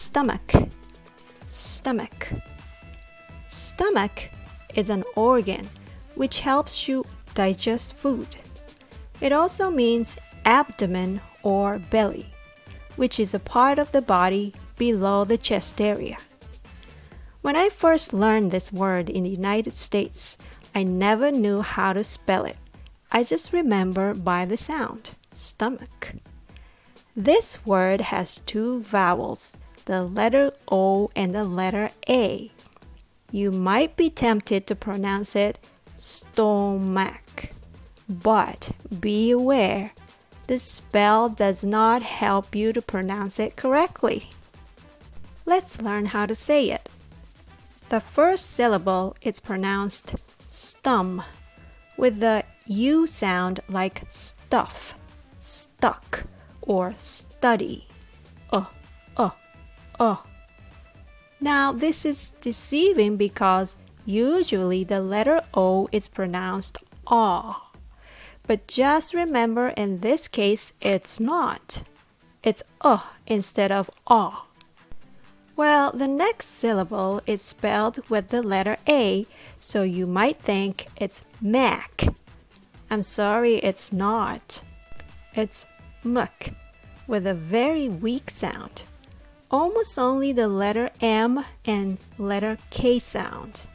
Stomach. Stomach. Stomach is an organ which helps you digest food. It also means abdomen or belly, which is a part of the body below the chest area. When I first learned this word in the United States, I never knew how to spell it. I just remember by the sound stomach. This word has two vowels, the letter O and the letter A. You might be tempted to pronounce it stomach, but be aware the spell does not help you to pronounce it correctly. Let's learn how to say it. The first syllable is pronounced stum with the U sound like stuff, stuck, or study. Uh, uh, uh. Now, this is deceiving because usually the letter O is pronounced aw. But just remember in this case, it's not. It's uh instead of aw. Well, the next syllable is spelled with the letter A, so you might think it's Mac. I'm sorry, it's not. It's muck with a very weak sound. Almost only the letter M and letter K sound.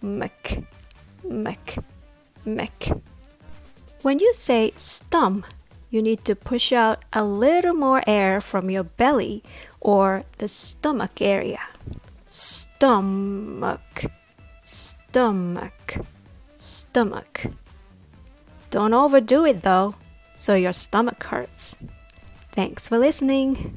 Muck, muck, muck. When you say stum, you need to push out a little more air from your belly or the stomach area. Stomach, stomach, stomach. Don't overdo it though, so your stomach hurts. Thanks for listening.